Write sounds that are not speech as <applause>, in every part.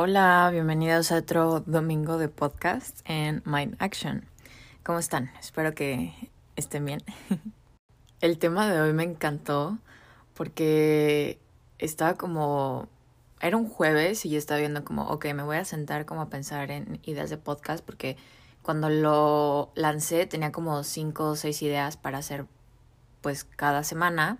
Hola, bienvenidos a otro domingo de podcast en Mind Action. ¿Cómo están? Espero que estén bien. <laughs> El tema de hoy me encantó porque estaba como... Era un jueves y yo estaba viendo como, ok, me voy a sentar como a pensar en ideas de podcast porque cuando lo lancé tenía como cinco o seis ideas para hacer pues cada semana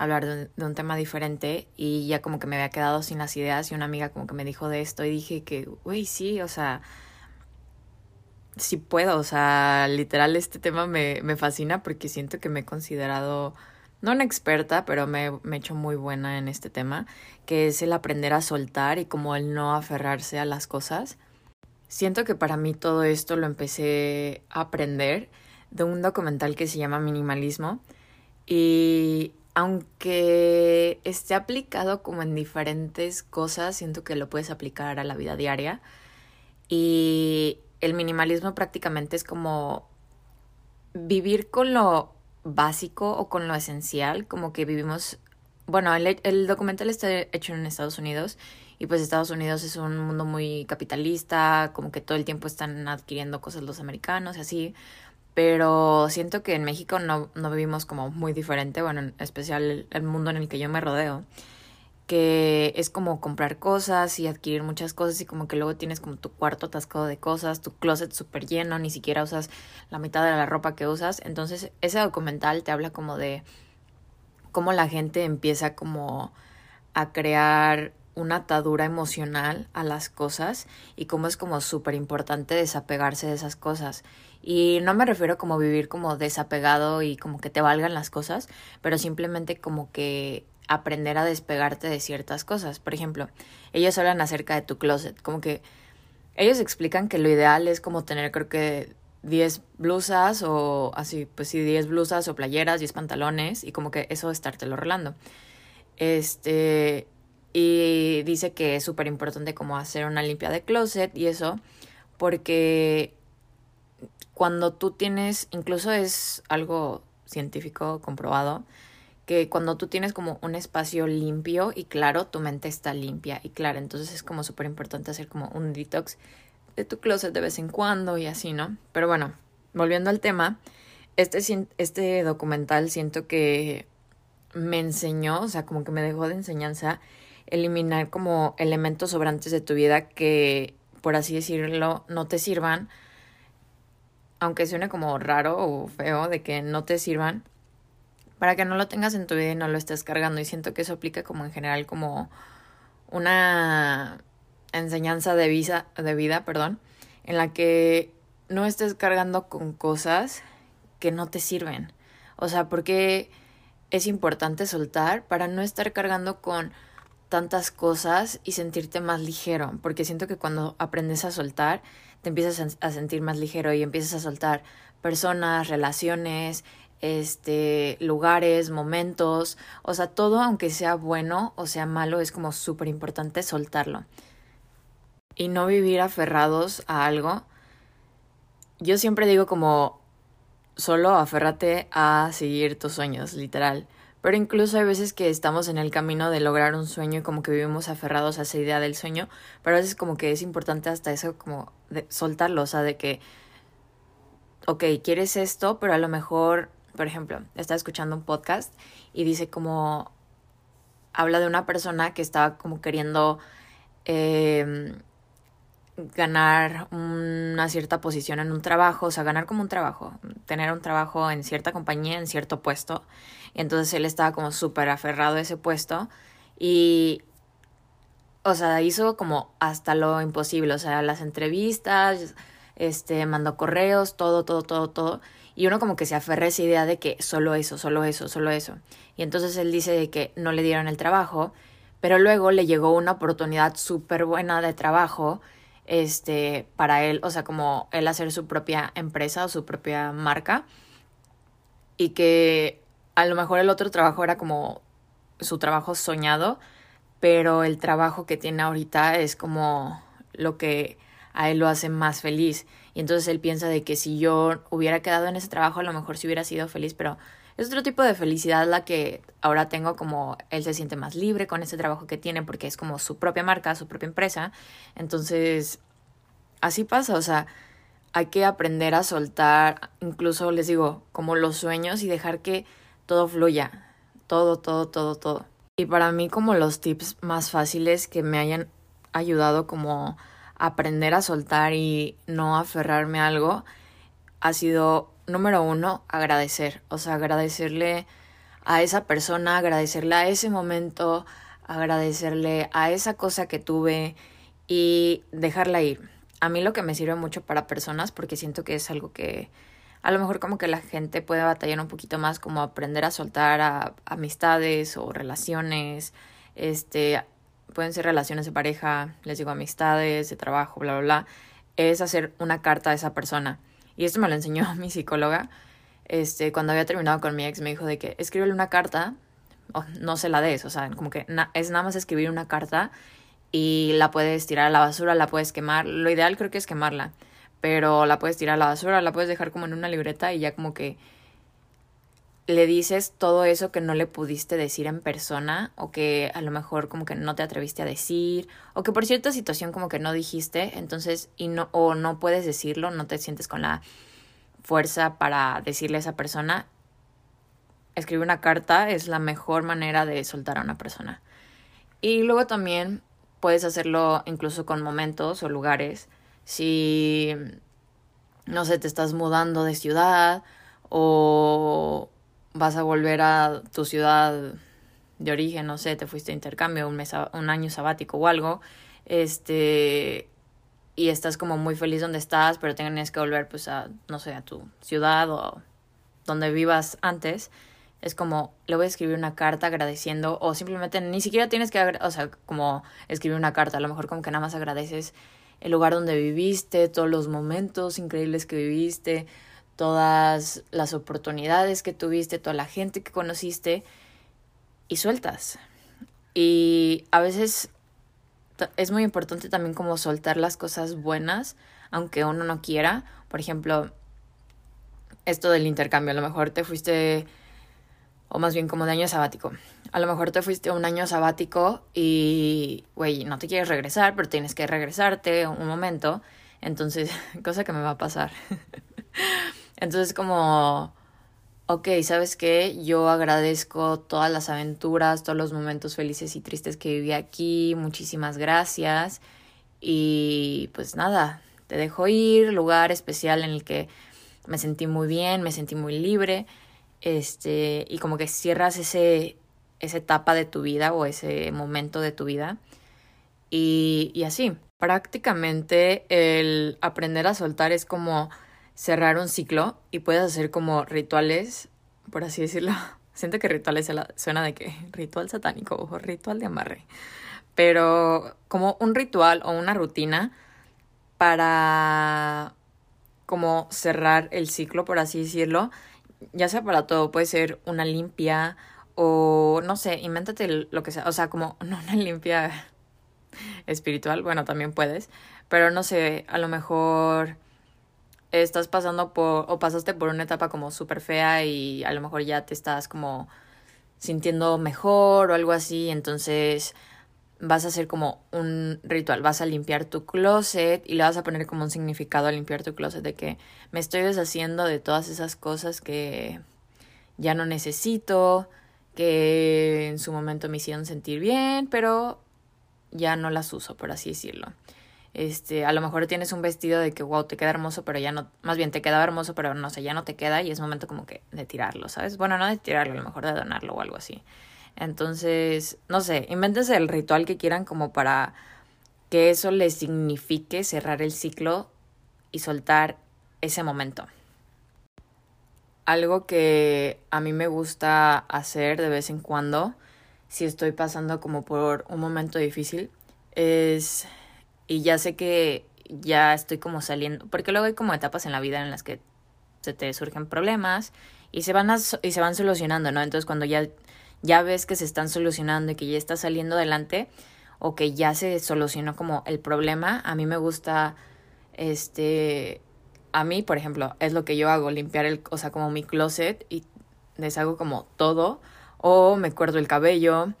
hablar de, un tema diferente y ya como que me había quedado sin las ideas y una amiga como que me dijo de esto y dije que, güey, sí, o sea, sí puedo, o sea, literal este tema me, me fascina porque siento que me he considerado, no una experta, pero me he hecho muy buena en este tema, que es el aprender a soltar y como el no aferrarse a las cosas. Siento que para mí todo esto lo empecé a aprender de un documental que se llama Minimalismo y aunque esté aplicado como en diferentes cosas, siento que lo puedes aplicar a la vida diaria. Y el minimalismo prácticamente es como vivir con lo básico o con lo esencial, como que vivimos, bueno, el, documental está hecho en Estados Unidos y pues Estados Unidos es un mundo muy capitalista, como que todo el tiempo están adquiriendo cosas los americanos y así, pero siento que en México no, no vivimos como muy diferente, bueno, en especial el mundo en el que yo me rodeo, que es como comprar cosas y adquirir muchas cosas y como que luego tienes como tu cuarto atascado de cosas, tu closet súper lleno, ni siquiera usas la mitad de la ropa que usas. Entonces ese documental te habla como de cómo la gente empieza como a crear una atadura emocional a las cosas y cómo es como súper importante desapegarse de esas cosas. Y no me refiero como vivir como desapegado y como que te valgan las cosas, pero simplemente como que aprender a despegarte de ciertas cosas. Por ejemplo, ellos hablan acerca de tu closet, como que ellos explican que lo ideal es como tener creo que 10 blusas o así, pues sí, 10 blusas o playeras, 10 pantalones y como que eso estártelo rolando. Este, y dice que es súper importante como hacer una limpia de closet y eso, porque cuando tú tienes, incluso es algo científico comprobado, que cuando tú tienes como un espacio limpio y claro, tu mente está limpia y clara. Entonces es como súper importante hacer como un detox de tu closet de vez en cuando y así, ¿no? Pero bueno, volviendo al tema, este, este documental siento que me enseñó, o sea, como que me dejó de enseñanza eliminar como elementos sobrantes de tu vida que, por así decirlo, no te sirvan aunque suene como raro o feo de que no te sirvan, para que no lo tengas en tu vida y no lo estés cargando. Y siento que eso aplica como en general como una enseñanza de, visa, de vida, perdón, en la que no estés cargando con cosas que no te sirven. O sea, porque es importante soltar para no estar cargando con tantas cosas y sentirte más ligero, porque siento que cuando aprendes a soltar, te empiezas a sentir más ligero y empiezas a soltar personas, relaciones, este, lugares, momentos, o sea, todo aunque sea bueno o sea malo, es como súper importante soltarlo. Y no vivir aferrados a algo. Yo siempre digo como, solo aférrate a seguir tus sueños, literal. Pero incluso hay veces que estamos en el camino de lograr un sueño y como que vivimos aferrados a esa idea del sueño, pero a veces como que es importante hasta eso como de soltarlo, o sea, de que, ok, quieres esto, pero a lo mejor, por ejemplo, está escuchando un podcast y dice como, habla de una persona que estaba como queriendo eh, ganar una cierta posición en un trabajo, o sea, ganar como un trabajo, tener un trabajo en cierta compañía, en cierto puesto. Entonces él estaba como súper aferrado a ese puesto y, o sea, hizo como hasta lo imposible, o sea, las entrevistas, este, mandó correos, todo, todo, todo, todo. Y uno como que se aferra a esa idea de que solo eso, solo eso, solo eso. Y entonces él dice de que no le dieron el trabajo, pero luego le llegó una oportunidad súper buena de trabajo este, para él, o sea, como él hacer su propia empresa o su propia marca y que a lo mejor el otro trabajo era como su trabajo soñado, pero el trabajo que tiene ahorita es como lo que a él lo hace más feliz. Y entonces él piensa de que si yo hubiera quedado en ese trabajo, a lo mejor sí hubiera sido feliz, pero es otro tipo de felicidad la que ahora tengo como él se siente más libre con ese trabajo que tiene porque es como su propia marca, su propia empresa. Entonces, así pasa, o sea, hay que aprender a soltar, incluso les digo, como los sueños y dejar que todo fluya, todo, todo, todo, todo. Y para mí como los tips más fáciles que me hayan ayudado como aprender a soltar y no aferrarme a algo ha sido número uno, agradecer. O sea, agradecerle a esa persona, agradecerle a ese momento, agradecerle a esa cosa que tuve y dejarla ir. A mí lo que me sirve mucho para personas, porque siento que es algo que a lo mejor como que la gente puede batallar un poquito más, como aprender a soltar amistades o relaciones, este, pueden ser relaciones de pareja, les digo amistades, de trabajo, bla, bla, bla, es hacer una carta a esa persona. Y esto me lo enseñó <laughs> mi psicóloga, este, cuando había terminado con mi ex, me dijo de que escríbele una carta, o no se la des, o sea, como que es nada más escribir una carta y la puedes tirar a la basura, la puedes quemar, lo ideal creo que es quemarla, pero la puedes tirar a la basura, la puedes dejar como en una libreta y ya como que le dices todo eso que no le pudiste decir en persona o que a lo mejor como que no te atreviste a decir o que por cierta situación como que no dijiste, entonces y no o no puedes decirlo, no te sientes con la fuerza para decirle a esa persona. Escribir una carta es la mejor manera de soltar a una persona. Y luego también puedes hacerlo incluso con momentos o lugares. Si no sé, te estás mudando de ciudad o vas a volver a tu ciudad de origen, no sé, te fuiste a intercambio, un, mes, un año sabático o algo, este, y estás como muy feliz donde estás, pero tienes que volver pues a, no sé, a tu ciudad o donde vivas antes, es como, le voy a escribir una carta agradeciendo o simplemente ni siquiera tienes que, o sea, como escribir una carta, a lo mejor como que nada más agradeces el lugar donde viviste, todos los momentos increíbles que viviste, todas las oportunidades que tuviste, toda la gente que conociste y sueltas. Y a veces es muy importante también como soltar las cosas buenas, aunque uno no quiera. Por ejemplo, esto del intercambio, a lo mejor te fuiste, o más bien como de año sabático. A lo mejor te fuiste un año sabático y, güey, no te quieres regresar, pero tienes que regresarte un momento. Entonces, <laughs> cosa que me va a pasar. <laughs> Entonces como, ok, ¿sabes qué? Yo agradezco todas las aventuras, todos los momentos felices y tristes que viví aquí, muchísimas gracias. Y pues nada, te dejo ir, lugar especial en el que me sentí muy bien, me sentí muy libre, este, y como que cierras ese, esa etapa de tu vida o ese momento de tu vida. Y, y así, prácticamente el aprender a soltar es como cerrar un ciclo y puedes hacer como rituales, por así decirlo. <laughs> Siento que rituales suena de que <laughs> ritual satánico o ritual de amarre. Pero como un ritual o una rutina para como cerrar el ciclo, por así decirlo. Ya sea para todo, puede ser una limpia o no sé, invéntate lo que sea. O sea, como <laughs> no una limpia espiritual, bueno, también puedes. Pero no sé, a lo mejor estás pasando por o pasaste por una etapa como súper fea y a lo mejor ya te estás como sintiendo mejor o algo así, entonces vas a hacer como un ritual, vas a limpiar tu closet y le vas a poner como un significado a limpiar tu closet de que me estoy deshaciendo de todas esas cosas que ya no necesito, que en su momento me hicieron sentir bien, pero ya no las uso, por así decirlo. Este, a lo mejor tienes un vestido de que, wow, te queda hermoso, pero ya no, más bien te quedaba hermoso, pero no sé, ya no te queda y es momento como que de tirarlo, ¿sabes? Bueno, no de tirarlo, a lo mejor de donarlo o algo así. Entonces, no sé, invéntense el ritual que quieran como para que eso les signifique cerrar el ciclo y soltar ese momento. Algo que a mí me gusta hacer de vez en cuando, si estoy pasando como por un momento difícil, es y ya sé que ya estoy como saliendo, porque luego hay como etapas en la vida en las que se te surgen problemas y se van y se van solucionando, ¿no? Entonces cuando ya ya ves que se están solucionando y que ya está saliendo adelante o que ya se solucionó como el problema, a mí me gusta este a mí, por ejemplo, es lo que yo hago, limpiar el, o sea, como mi closet y deshago como todo, o me cuerdo el cabello,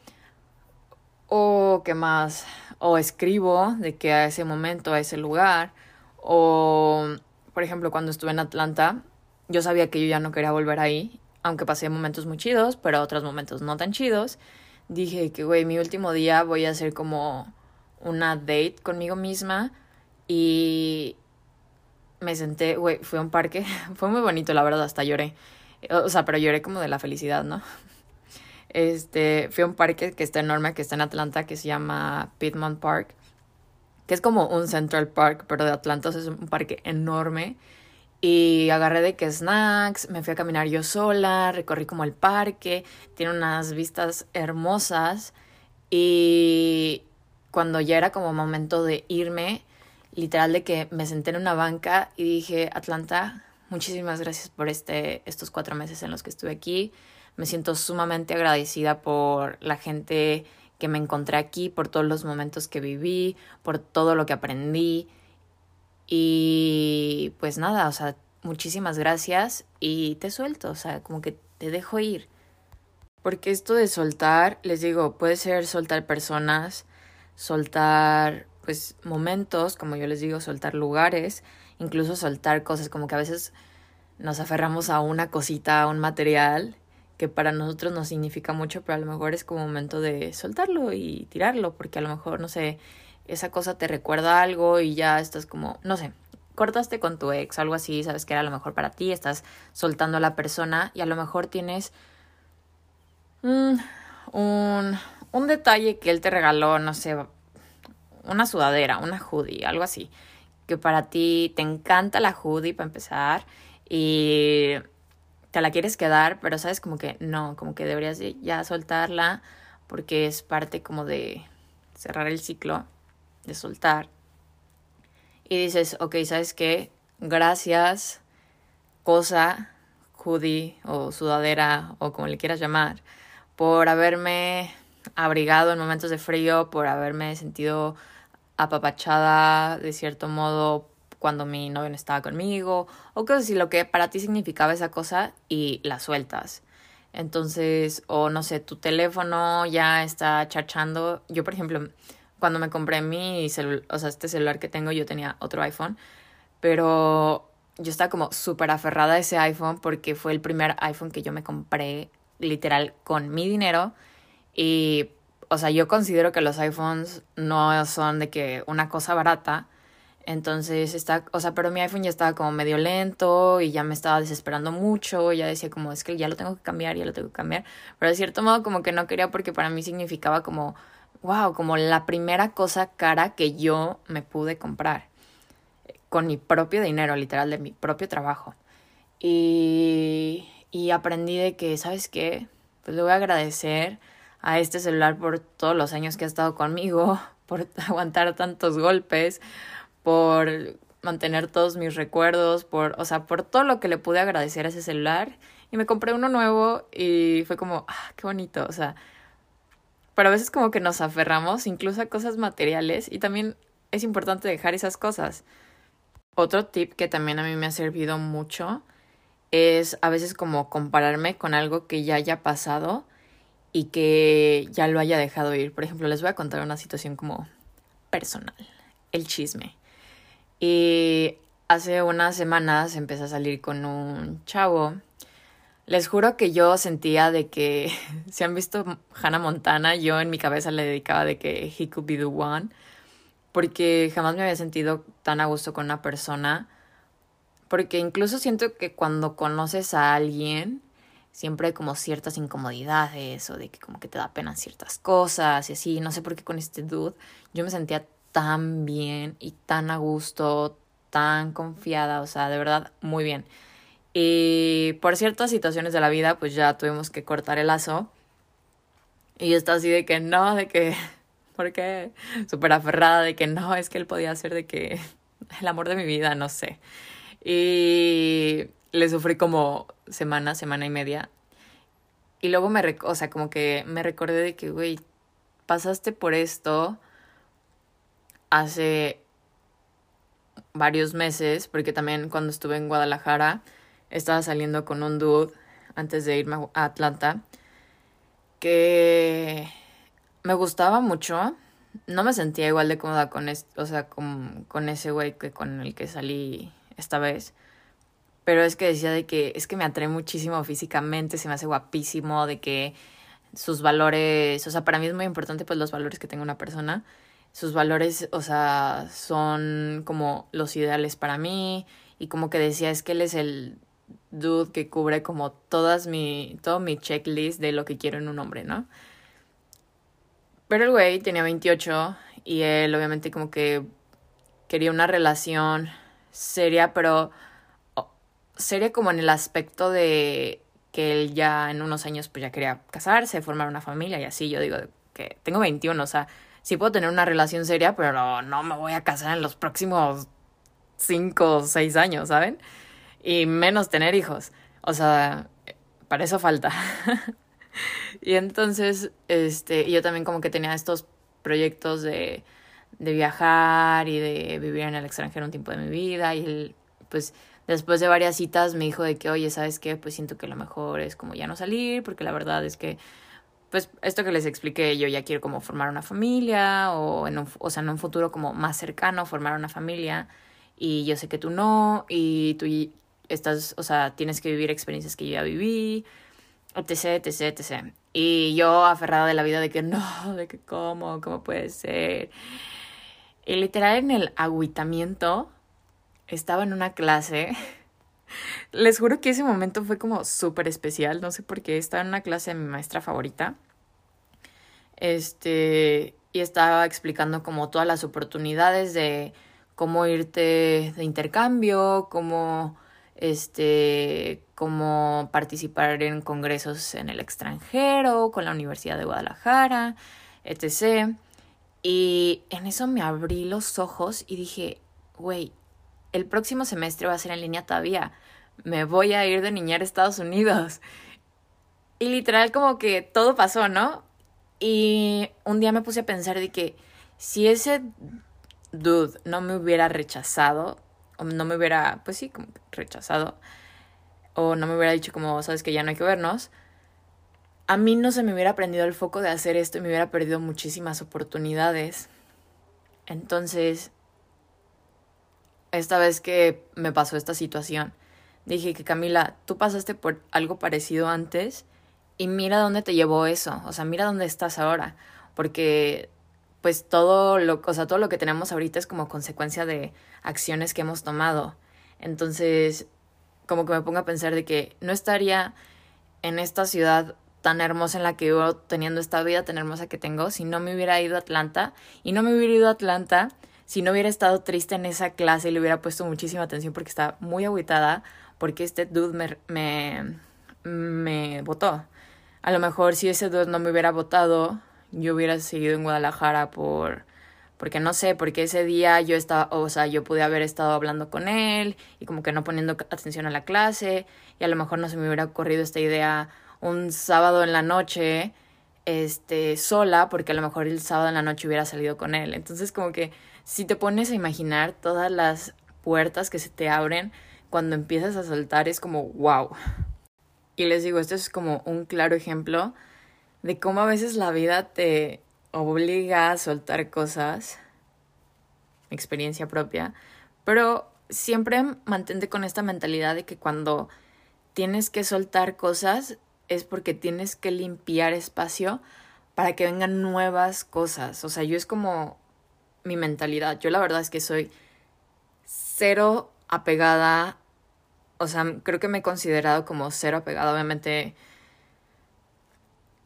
o qué más, o escribo de que a ese momento, a ese lugar, o por ejemplo cuando estuve en Atlanta, yo sabía que yo ya no quería volver ahí, aunque pasé momentos muy chidos, pero otros momentos no tan chidos. Dije que, güey, mi último día voy a hacer como una date conmigo misma y me senté, güey, fui a un parque, <laughs> fue muy bonito, la verdad, hasta lloré. O sea, pero lloré como de la felicidad, ¿no? <laughs> Este, fui a un parque que está enorme, que está en Atlanta, que se llama Piedmont Park, que es como un Central Park, pero de Atlanta, es un parque enorme. Y agarré de que snacks, me fui a caminar yo sola, recorrí como el parque, tiene unas vistas hermosas. Y cuando ya era como momento de irme, literal de que me senté en una banca y dije, Atlanta, muchísimas gracias por este, estos cuatro meses en los que estuve aquí. Me siento sumamente agradecida por la gente que me encontré aquí, por todos los momentos que viví, por todo lo que aprendí. Y pues nada, o sea, muchísimas gracias y te suelto, o sea, como que te dejo ir. Porque esto de soltar, les digo, puede ser soltar personas, soltar pues momentos, como yo les digo, soltar lugares, incluso soltar cosas, como que a veces nos aferramos a una cosita, a un material que para nosotros no significa mucho, pero a lo mejor es como momento de soltarlo y tirarlo, porque a lo mejor, no sé, esa cosa te recuerda algo y ya estás como, no sé, cortaste con tu ex, algo así, sabes que era lo mejor para ti, estás soltando a la persona y a lo mejor tienes mm, un, un detalle que él te regaló, no sé, una sudadera, una hoodie, algo así, que para ti te encanta la hoodie para empezar y te la quieres quedar, pero sabes como que no, como que deberías ya soltarla porque es parte como de cerrar el ciclo, de soltar. Y dices, ok, ¿sabes qué? Gracias, cosa, hoodie o sudadera o como le quieras llamar, por haberme abrigado en momentos de frío, por haberme sentido apapachada de cierto modo cuando mi novio no estaba conmigo, o cosas así, lo que para ti significaba esa cosa y la sueltas. Entonces, o no sé, tu teléfono ya está chachando. Yo, por ejemplo, cuando me compré mi celular, o sea, este celular que tengo, yo tenía otro iPhone, pero yo estaba como súper aferrada a ese iPhone porque fue el primer iPhone que yo me compré literal con mi dinero y, o sea, yo considero que los iPhones no son de que una cosa barata, entonces está, o sea, pero mi iPhone ya estaba como medio lento y ya me estaba desesperando mucho, ya decía como es que ya lo tengo que cambiar, ya lo tengo que cambiar, pero de cierto modo como que no quería porque para mí significaba como, wow, como la primera cosa cara que yo me pude comprar con mi propio dinero, literal, de mi propio trabajo. Y, y aprendí de que, ¿sabes qué? Pues le voy a agradecer a este celular por todos los años que ha estado conmigo, <laughs> por <laughs> aguantar tantos golpes, por mantener todos mis recuerdos, por, o sea, por todo lo que le pude agradecer a ese celular. Y me compré uno nuevo y fue como, ah, qué bonito, o sea, pero a veces como que nos aferramos incluso a cosas materiales y también es importante dejar esas cosas. Otro tip que también a mí me ha servido mucho es a veces como compararme con algo que ya haya pasado y que ya lo haya dejado ir. Por ejemplo, les voy a contar una situación como personal, el chisme. Y hace unas semanas empecé a salir con un chavo. Les juro que yo sentía de que, <laughs> si han visto Hannah Montana, yo en mi cabeza le dedicaba de que he could be the one, porque jamás me había sentido tan a gusto con una persona, porque incluso siento que cuando conoces a alguien, siempre hay como ciertas incomodidades o de que como que te da pena ciertas cosas y así, no sé por qué con este dude yo me sentía tan bien y tan a gusto, tan confiada, o sea, de verdad, muy bien. Y por ciertas situaciones de la vida, pues ya tuvimos que cortar el lazo. Y está así de que no, de que, <laughs> ¿por qué? Súper aferrada de que no, es que él podía ser de que <laughs> el amor de mi vida, no sé. Y le sufrí como semana, semana y media. Y luego me, o sea, como que me recordé de que, güey, pasaste por esto hace varios meses, porque también cuando estuve en Guadalajara estaba saliendo con un dude antes de irme a Atlanta, que me gustaba mucho. No me sentía igual de cómoda con, o sea, con, con ese güey que con el que salí esta vez. Pero es que decía de que es que me atrae muchísimo físicamente, se me hace guapísimo, de que sus valores, o sea, para mí es muy importante pues los valores que tenga una persona. Sus valores, o sea, son como los ideales para mí y como que decía es que él es el dude que cubre como todas mi todo mi checklist de lo que quiero en un hombre, ¿no? Pero el güey tenía 28 y él obviamente como que quería una relación seria, pero seria como en el aspecto de que él ya en unos años pues ya quería casarse, formar una familia y así. Yo digo que tengo 21, o sea, sí puedo tener una relación seria, pero no me voy a casar en los próximos 5 o 6 años, ¿saben? Y menos tener hijos. O sea, para eso falta. <laughs> y entonces, este, yo también como que tenía estos proyectos de, de viajar y de vivir en el extranjero un tiempo de mi vida y él, pues después de varias citas me dijo de que, oye, ¿sabes qué? Pues siento que lo mejor es como ya no salir, porque la verdad es que, pues esto que les expliqué, yo ya quiero como formar una familia, o, en un, o sea, en un futuro como más cercano, formar una familia, y yo sé que tú no, y tú estás, o sea, tienes que vivir experiencias que yo ya viví, etc, etc, etc. Y yo aferrada de la vida de que no, <laughs> de que cómo, cómo puede ser. Y literal en el agüitamiento estaba en una clase. <laughs> Les juro que ese momento fue como súper especial. No sé por qué. Estaba en una clase de mi maestra favorita. Este. Y estaba explicando como todas las oportunidades de cómo irte de intercambio, cómo este, cómo participar en congresos en el extranjero, con la Universidad de Guadalajara, etc. Y en eso me abrí los ojos y dije, güey, el próximo semestre va a ser en línea todavía. Me voy a ir de niñera a Estados Unidos. Y literal como que todo pasó, ¿no? Y un día me puse a pensar de que si ese dude no me hubiera rechazado, no me hubiera, pues sí, como rechazado, o no me hubiera dicho como, sabes que ya no hay que vernos, a mí no se me hubiera prendido el foco de hacer esto y me hubiera perdido muchísimas oportunidades. Entonces, esta vez que me pasó esta situación, dije que Camila, tú pasaste por algo parecido antes y mira dónde te llevó eso, o sea, mira dónde estás ahora, porque pues todo lo, o sea, todo lo que tenemos ahorita es como consecuencia de acciones que hemos tomado. Entonces, como que me pongo a pensar de que no estaría en esta ciudad tan hermosa en la que vivo, teniendo esta vida tan hermosa que tengo, si no me hubiera ido a Atlanta. Y no me hubiera ido a Atlanta si no hubiera estado triste en esa clase y le hubiera puesto muchísima atención porque estaba muy agüitada porque este dude me, me, me votó. A lo mejor si ese dude no me hubiera votado, yo hubiera seguido en Guadalajara por porque no sé, porque ese día yo estaba, o sea, yo pude haber estado hablando con él y como que no poniendo atención a la clase y a lo mejor no se me hubiera ocurrido esta idea un sábado en la noche este sola porque a lo mejor el sábado en la noche hubiera salido con él. Entonces como que si te pones a imaginar todas las puertas que se te abren cuando empiezas a saltar es como wow. Y les digo, esto es como un claro ejemplo de cómo a veces la vida te obliga a soltar cosas, experiencia propia, pero siempre mantente con esta mentalidad de que cuando tienes que soltar cosas es porque tienes que limpiar espacio para que vengan nuevas cosas. O sea, yo es como mi mentalidad. Yo la verdad es que soy cero apegada. O sea, creo que me he considerado como cero apegada. Obviamente,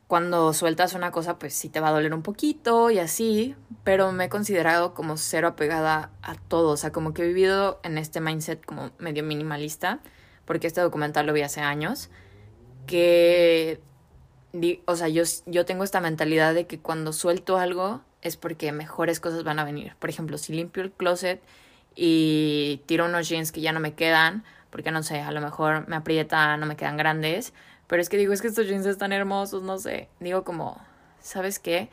cuando sueltas una cosa, pues sí te va a doler un poquito y así. Pero me he considerado como cero apegada a todo. O sea, como que he vivido en este mindset como medio minimalista. Porque este documental lo vi hace años. Que o sea, yo, yo tengo esta mentalidad de que cuando suelto algo, es porque mejores cosas van a venir. Por ejemplo, si limpio el closet y tiro unos jeans que ya no me quedan, porque no sé, a lo mejor me aprieta, no me quedan grandes, pero es que digo, es que estos jeans están hermosos, no sé. Digo como, ¿sabes qué?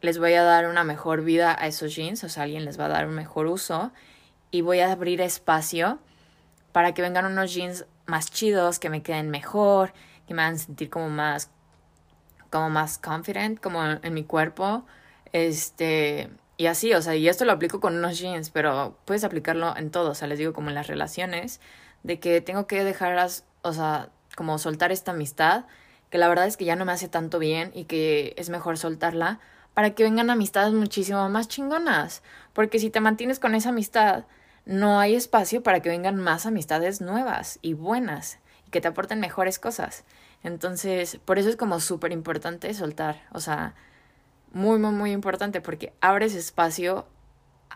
Les voy a dar una mejor vida a esos jeans, o sea, alguien les va a dar un mejor uso y voy a abrir espacio para que vengan unos jeans más chidos, que me queden mejor, que me hagan sentir como más, como más confident, como en mi cuerpo. Este, y así, o sea, y esto lo aplico con unos jeans, pero puedes aplicarlo en todo, o sea, les digo como en las relaciones, de que tengo que dejar, o sea, como soltar esta amistad, que la verdad es que ya no me hace tanto bien y que es mejor soltarla para que vengan amistades muchísimo más chingonas, porque si te mantienes con esa amistad, no hay espacio para que vengan más amistades nuevas y buenas y que te aporten mejores cosas. Entonces, por eso es como súper importante soltar, o sea, muy, muy, muy importante porque abres espacio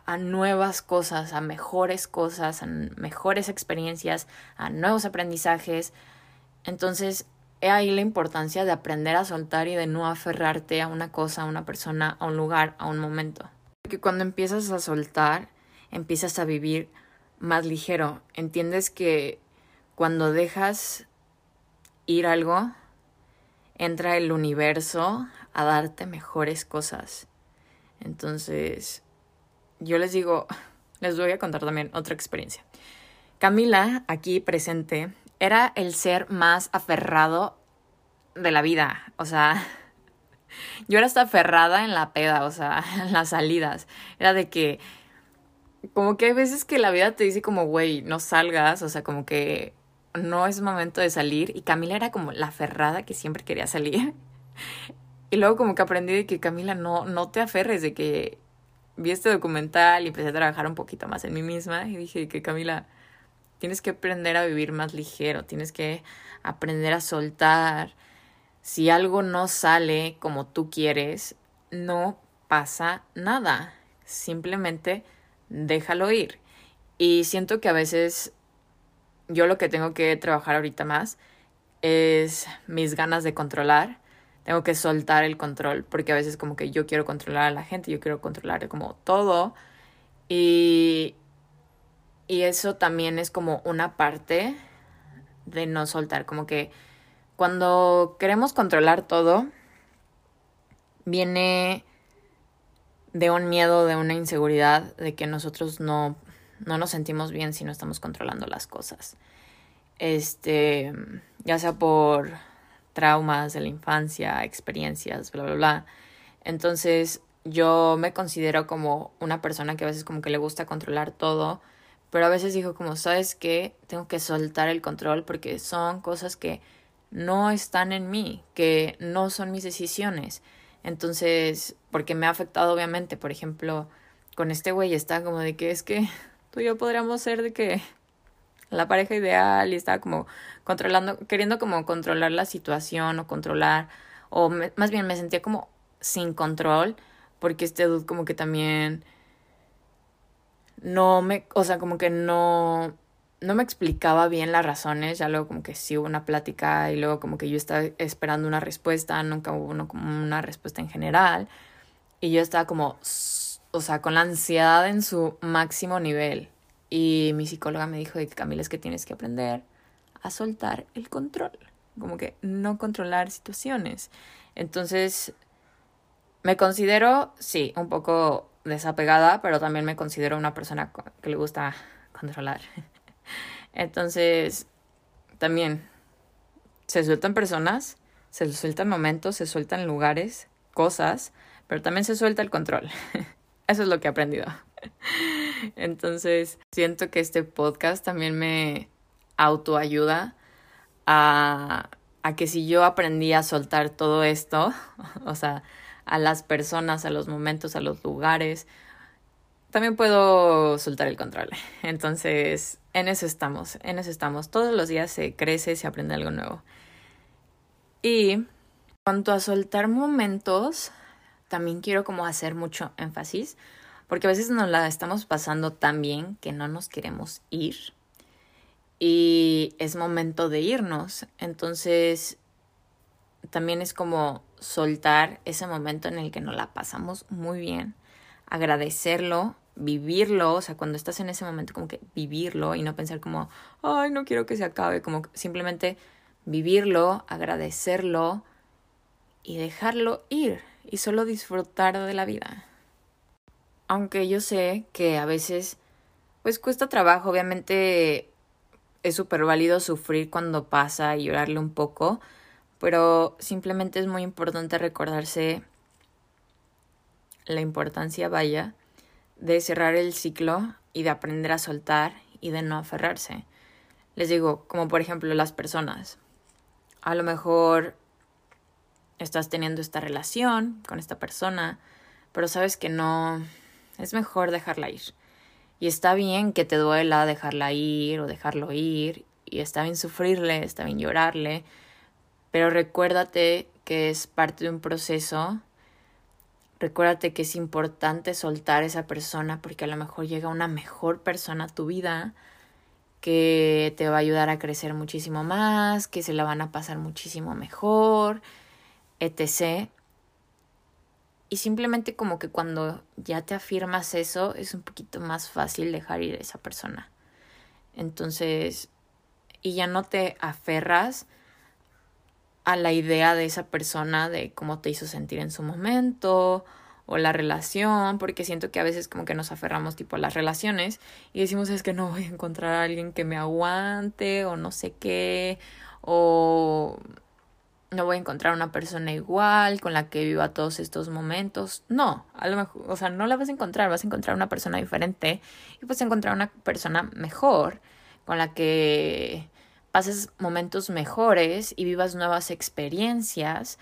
a nuevas cosas, a mejores cosas, a mejores experiencias, a nuevos aprendizajes. Entonces, he ahí la importancia de aprender a soltar y de no aferrarte a una cosa, a una persona, a un lugar, a un momento. Porque cuando empiezas a soltar, empiezas a vivir más ligero. Entiendes que cuando dejas ir algo, entra el universo a darte mejores cosas. Entonces, yo les digo, <laughs> les voy a contar también otra experiencia. Camila, aquí presente, era el ser más aferrado de la vida. O sea, <laughs> yo era hasta aferrada en la peda, o sea, <laughs> en las salidas. Era de que, como que hay veces que la vida te dice como, güey, no salgas, o sea, como que no es momento de salir. Y Camila era como la aferrada que siempre quería salir. <laughs> Y luego como que aprendí de que Camila no, no te aferres, de que vi este documental y empecé a trabajar un poquito más en mí misma y dije que Camila, tienes que aprender a vivir más ligero, tienes que aprender a soltar. Si algo no sale como tú quieres, no pasa nada. Simplemente déjalo ir. Y siento que a veces yo lo que tengo que trabajar ahorita más es mis ganas de controlar tengo que soltar el control, porque a veces como que yo quiero controlar a la gente, yo quiero controlar como todo. Y, y eso también es como una parte de no soltar, como que cuando queremos controlar todo, viene de un miedo, de una inseguridad, de que nosotros no, no nos sentimos bien si no estamos controlando las cosas. Este, ya sea por traumas de la infancia, experiencias, bla, bla, bla. Entonces yo me considero como una persona que a veces como que le gusta controlar todo, pero a veces digo como, ¿sabes qué? Tengo que soltar el control porque son cosas que no están en mí, que no son mis decisiones. Entonces, porque me ha afectado obviamente, por ejemplo, con este güey está como de que es que tú y yo podríamos ser de que la pareja ideal y estaba como controlando, queriendo como controlar la situación o controlar, o más bien me sentía como sin control, porque este dude como que también no me, o sea, como que no, no me explicaba bien las razones, ya luego como que sí hubo una plática y luego como que yo estaba esperando una respuesta, nunca hubo uno, como una respuesta en general, y yo estaba como, o sea, con la ansiedad en su máximo nivel. Y mi psicóloga me dijo Camila es que tienes que aprender a soltar el control, como que no controlar situaciones. Entonces, me considero, sí, un poco desapegada, pero también me considero una persona que le gusta controlar. <laughs> Entonces, también se sueltan personas, se sueltan momentos, se sueltan lugares, cosas, pero también se suelta el control. <laughs> Eso es lo que he aprendido. <laughs> Entonces, siento que este podcast también me autoayuda a, a que si yo aprendí a soltar todo esto, o sea, a las personas, a los momentos, a los lugares, también puedo soltar el control. <laughs> Entonces, en eso estamos, en eso estamos. Todos los días se crece, se aprende algo nuevo. Y cuanto a soltar momentos, también quiero como hacer mucho énfasis porque a veces nos la estamos pasando tan bien que no nos queremos ir y es momento de irnos. Entonces, también es como soltar ese momento en el que nos la pasamos muy bien, agradecerlo, vivirlo, o sea, cuando estás en ese momento como que vivirlo y no pensar como, ay, no quiero que se acabe, como simplemente vivirlo, agradecerlo y dejarlo ir y solo disfrutar de la vida. Aunque yo sé que a veces pues cuesta trabajo, obviamente es súper válido sufrir cuando pasa y llorarle un poco, pero simplemente es muy importante recordarse la importancia, vaya, de cerrar el ciclo y de aprender a soltar y de no aferrarse. Les digo, como por ejemplo las personas. A lo mejor estás teniendo esta relación con esta persona, pero sabes que no, es mejor dejarla ir. Y está bien que te duela dejarla ir o dejarlo ir, y está bien sufrirle, está bien llorarle, pero recuérdate que es parte de un proceso. Recuérdate que es importante soltar a esa persona porque a lo mejor llega una mejor persona a tu vida que te va a ayudar a crecer muchísimo más, que se la van a pasar muchísimo mejor, etc. Y simplemente como que cuando ya te afirmas eso, es un poquito más fácil dejar ir a esa persona. Entonces, y ya no te aferras a la idea de esa persona, de cómo te hizo sentir en su momento, o la relación, porque siento que a veces como que nos aferramos tipo a las relaciones y decimos es que no voy a encontrar a alguien que me aguante o no sé qué, o no voy a encontrar una persona igual con la que viva todos estos momentos. No, a lo mejor, o sea, no la vas a encontrar, vas a encontrar una persona diferente y vas a encontrar una persona mejor con la que pases momentos mejores y vivas nuevas experiencias.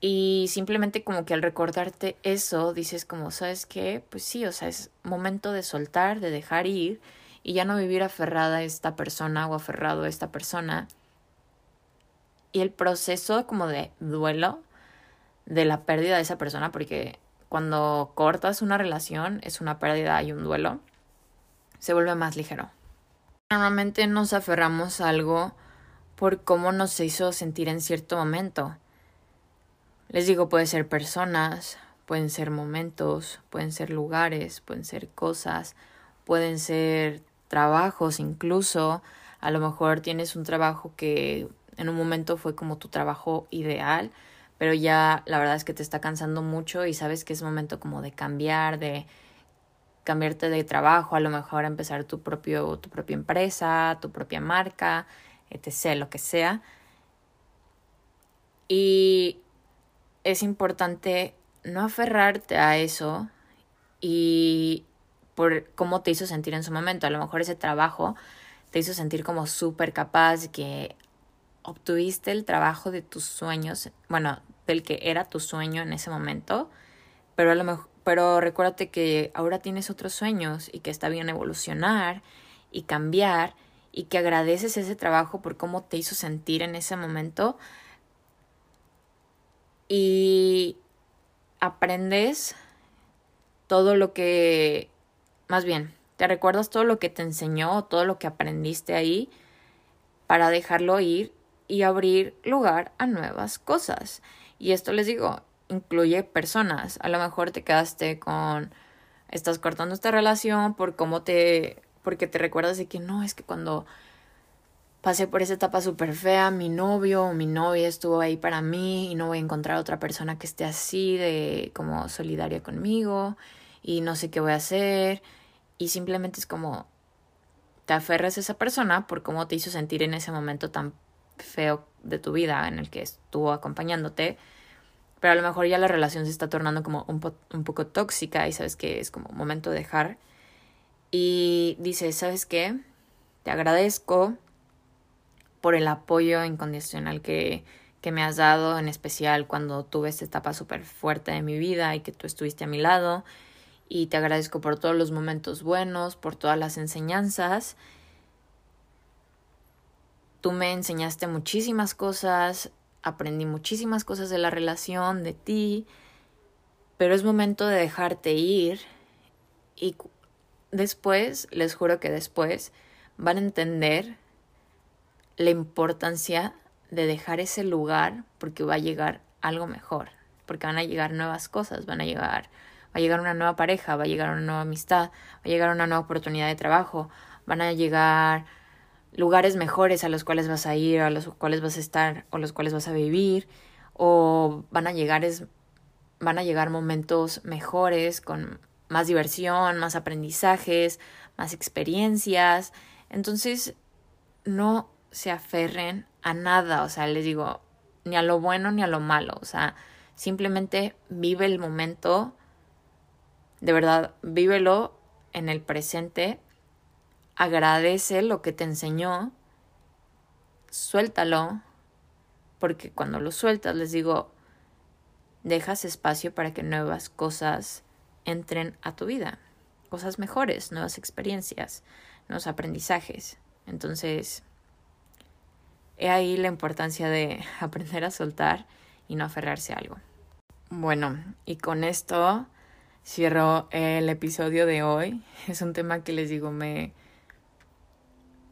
Y simplemente como que al recordarte eso, dices como, ¿sabes qué? Pues sí, o sea, es momento de soltar, de dejar ir y ya no vivir aferrada a esta persona o aferrado a esta persona y el proceso como de duelo de la pérdida de esa persona, porque cuando cortas una relación es una pérdida y un duelo, se vuelve más ligero. Normalmente nos aferramos a algo por cómo nos hizo sentir en cierto momento. Les digo, puede ser personas, pueden ser momentos, pueden ser lugares, pueden ser cosas, pueden ser trabajos incluso. A lo mejor tienes un trabajo que en un momento fue como tu trabajo ideal, pero ya la verdad es que te está cansando mucho y sabes que es momento como de cambiar, de cambiarte de trabajo, a lo mejor empezar tu propio tu propia empresa, tu propia marca, etc, lo que sea. Y es importante no aferrarte a eso y por cómo te hizo sentir en su momento. A lo mejor ese trabajo te hizo sentir como súper capaz, que obtuviste el trabajo de tus sueños, bueno, del que era tu sueño en ese momento, pero a lo mejor, pero recuérdate que ahora tienes otros sueños y que está bien evolucionar y cambiar y que agradeces ese trabajo por cómo te hizo sentir en ese momento y aprendes todo lo que, más bien, te recuerdas todo lo que te enseñó, todo lo que aprendiste ahí para dejarlo ir y abrir lugar a nuevas cosas. Y esto les digo, incluye personas. A lo mejor te quedaste con, estás cortando esta relación por cómo te, porque te recuerdas de que no, es que cuando pasé por esa etapa súper fea, mi novio o mi novia estuvo ahí para mí y no voy a encontrar otra persona que esté así de como solidaria conmigo y no sé qué voy a hacer y simplemente es como te aferras a esa persona por cómo te hizo sentir en ese momento tan feo de tu vida en el que estuvo acompañándote, pero a lo mejor ya la relación se está tornando como un, poco tóxica y sabes que es como momento de dejar. Y dices, ¿sabes qué? Te agradezco por el apoyo incondicional que, que me has dado, en especial cuando tuve esta etapa súper fuerte de mi vida y que tú estuviste a mi lado. Y te agradezco por todos los momentos buenos, por todas las enseñanzas Tú me enseñaste muchísimas cosas, aprendí muchísimas cosas de la relación, de ti, pero es momento de dejarte ir y después, les juro que después, van a entender la importancia de dejar ese lugar porque va a llegar algo mejor, porque van a llegar nuevas cosas, van a llegar, va a llegar una nueva pareja, va a llegar una nueva amistad, va a llegar una nueva oportunidad de trabajo, van a llegar lugares mejores a los cuales vas a ir, a los cuales vas a estar o los cuales vas a vivir o van a llegar es, van a llegar momentos mejores con más diversión, más aprendizajes, más experiencias. Entonces, no se aferren a nada, o sea, les digo, ni a lo bueno ni a lo malo, o sea, simplemente vive el momento, de verdad, vívelo en el presente, agradece lo que te enseñó, suéltalo, porque cuando lo sueltas, les digo, dejas espacio para que nuevas cosas entren a tu vida, cosas mejores, nuevas experiencias, nuevos aprendizajes. Entonces, he ahí la importancia de <laughs> aprender a soltar y no aferrarse a algo. Bueno, y con esto cierro el episodio de hoy. Es un tema que les digo, me,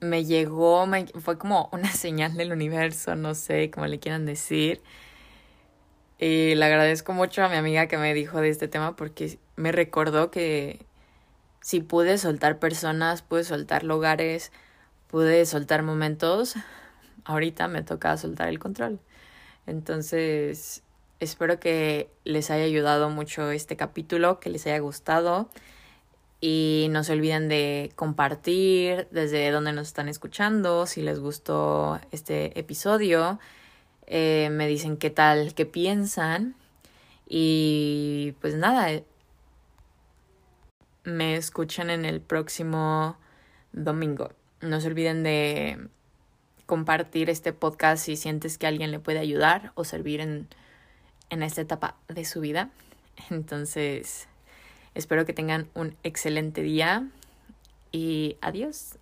me llegó, me, fue como una <laughs> señal del universo, no sé cómo le quieran decir. Y le agradezco mucho a mi amiga que me dijo de este tema porque me recordó que si pude soltar personas, pude soltar lugares, pude soltar momentos, ahorita me toca soltar el control. Entonces, espero que les haya ayudado mucho este capítulo, que les haya gustado. Y no se olviden de compartir desde donde nos están escuchando, si les gustó este episodio. Eh, me dicen qué tal, qué piensan. Y pues nada, eh, me escuchan en el próximo domingo. No se olviden de compartir este podcast si sientes que alguien le puede ayudar o servir en, en esta etapa de su vida. Entonces, espero que tengan un excelente día y adiós.